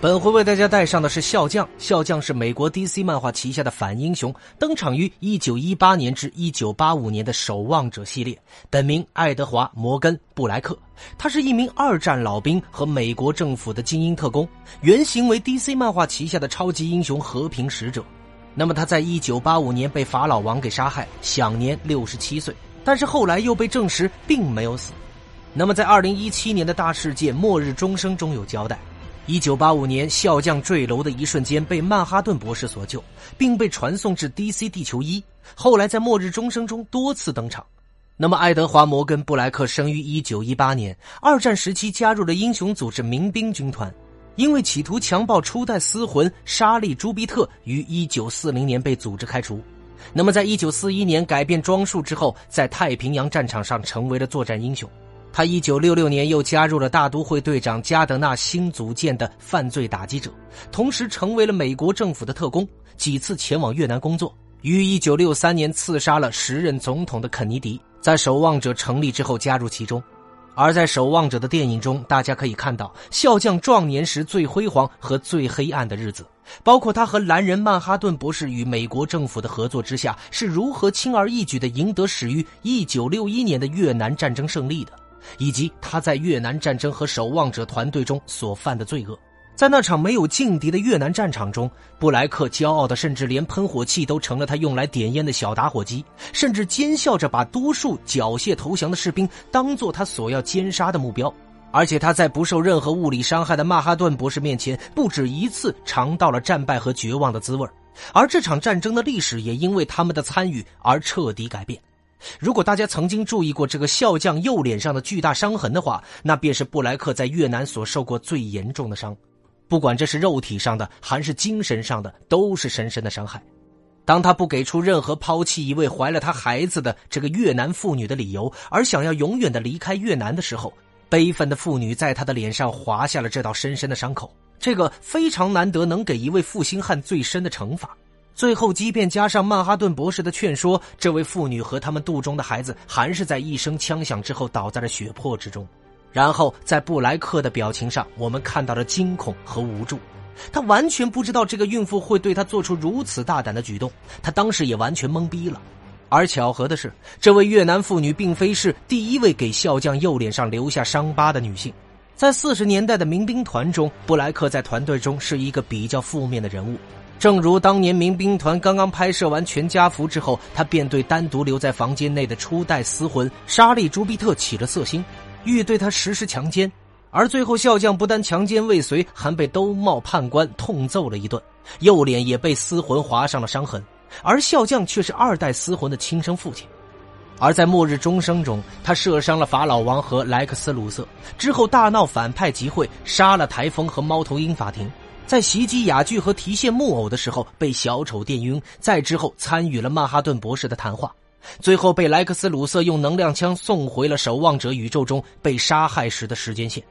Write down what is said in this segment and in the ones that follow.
本回为大家带上的是笑匠。笑匠是美国 DC 漫画旗下的反英雄，登场于1918年至1985年的《守望者》系列。本名爱德华·摩根·布莱克，他是一名二战老兵和美国政府的精英特工，原型为 DC 漫画旗下的超级英雄和平使者。那么他在1985年被法老王给杀害，享年67岁，但是后来又被证实并没有死。那么在2017年的大事件《末日钟声》中有交代。一九八五年，笑匠坠楼的一瞬间被曼哈顿博士所救，并被传送至 DC 地球一。后来在末日钟声中多次登场。那么，爱德华·摩根·布莱克生于一九一八年，二战时期加入了英雄组织民兵军团，因为企图强暴初代私魂莎莉·朱比特，于一九四零年被组织开除。那么，在一九四一年改变装束之后，在太平洋战场上成为了作战英雄。他一九六六年又加入了大都会队长加德纳新组建的犯罪打击者，同时成为了美国政府的特工，几次前往越南工作。于一九六三年刺杀了时任总统的肯尼迪，在守望者成立之后加入其中。而在守望者的电影中，大家可以看到笑匠壮年时最辉煌和最黑暗的日子，包括他和蓝人曼哈顿博士与美国政府的合作之下是如何轻而易举地赢得始于一九六一年的越南战争胜利的。以及他在越南战争和守望者团队中所犯的罪恶，在那场没有劲敌的越南战场中，布莱克骄傲的甚至连喷火器都成了他用来点烟的小打火机，甚至奸笑着把多数缴械投降的士兵当做他所要奸杀的目标。而且他在不受任何物理伤害的曼哈顿博士面前，不止一次尝到了战败和绝望的滋味而这场战争的历史也因为他们的参与而彻底改变。如果大家曾经注意过这个笑匠右脸上的巨大伤痕的话，那便是布莱克在越南所受过最严重的伤，不管这是肉体上的还是精神上的，都是深深的伤害。当他不给出任何抛弃一位怀了他孩子的这个越南妇女的理由，而想要永远的离开越南的时候，悲愤的妇女在他的脸上划下了这道深深的伤口。这个非常难得能给一位负心汉最深的惩罚。最后，即便加上曼哈顿博士的劝说，这位妇女和他们肚中的孩子还是在一声枪响之后倒在了血泊之中。然后，在布莱克的表情上，我们看到了惊恐和无助。他完全不知道这个孕妇会对他做出如此大胆的举动，他当时也完全懵逼了。而巧合的是，这位越南妇女并非是第一位给笑匠右脸上留下伤疤的女性。在四十年代的民兵团中，布莱克在团队中是一个比较负面的人物。正如当年民兵团刚刚拍摄完全家福之后，他便对单独留在房间内的初代私魂莎莉·朱比特起了色心，欲对他实施强奸。而最后，笑匠不但强奸未遂，还被兜帽判官痛揍了一顿，右脸也被私魂划上了伤痕。而笑匠却是二代私魂的亲生父亲。而在末日钟声中，他射伤了法老王和莱克斯·鲁瑟，之后大闹反派集会，杀了台风和猫头鹰法庭。在袭击哑剧和提线木偶的时候被小丑电晕，再之后参与了曼哈顿博士的谈话，最后被莱克斯·鲁瑟用能量枪送回了守望者宇宙中被杀害时的时间线。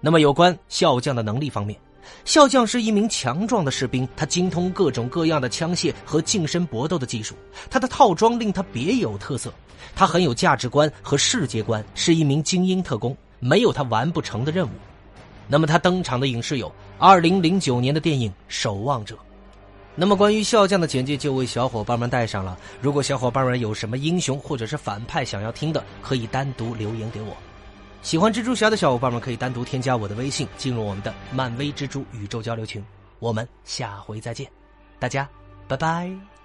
那么，有关笑匠的能力方面，笑匠是一名强壮的士兵，他精通各种各样的枪械和近身搏斗的技术，他的套装令他别有特色，他很有价值观和世界观，是一名精英特工，没有他完不成的任务。那么他登场的影视有二零零九年的电影《守望者》。那么关于笑匠的简介就为小伙伴们带上了。如果小伙伴们有什么英雄或者是反派想要听的，可以单独留言给我。喜欢蜘蛛侠的小伙伴们可以单独添加我的微信，进入我们的漫威蜘蛛宇宙交流群。我们下回再见，大家拜拜。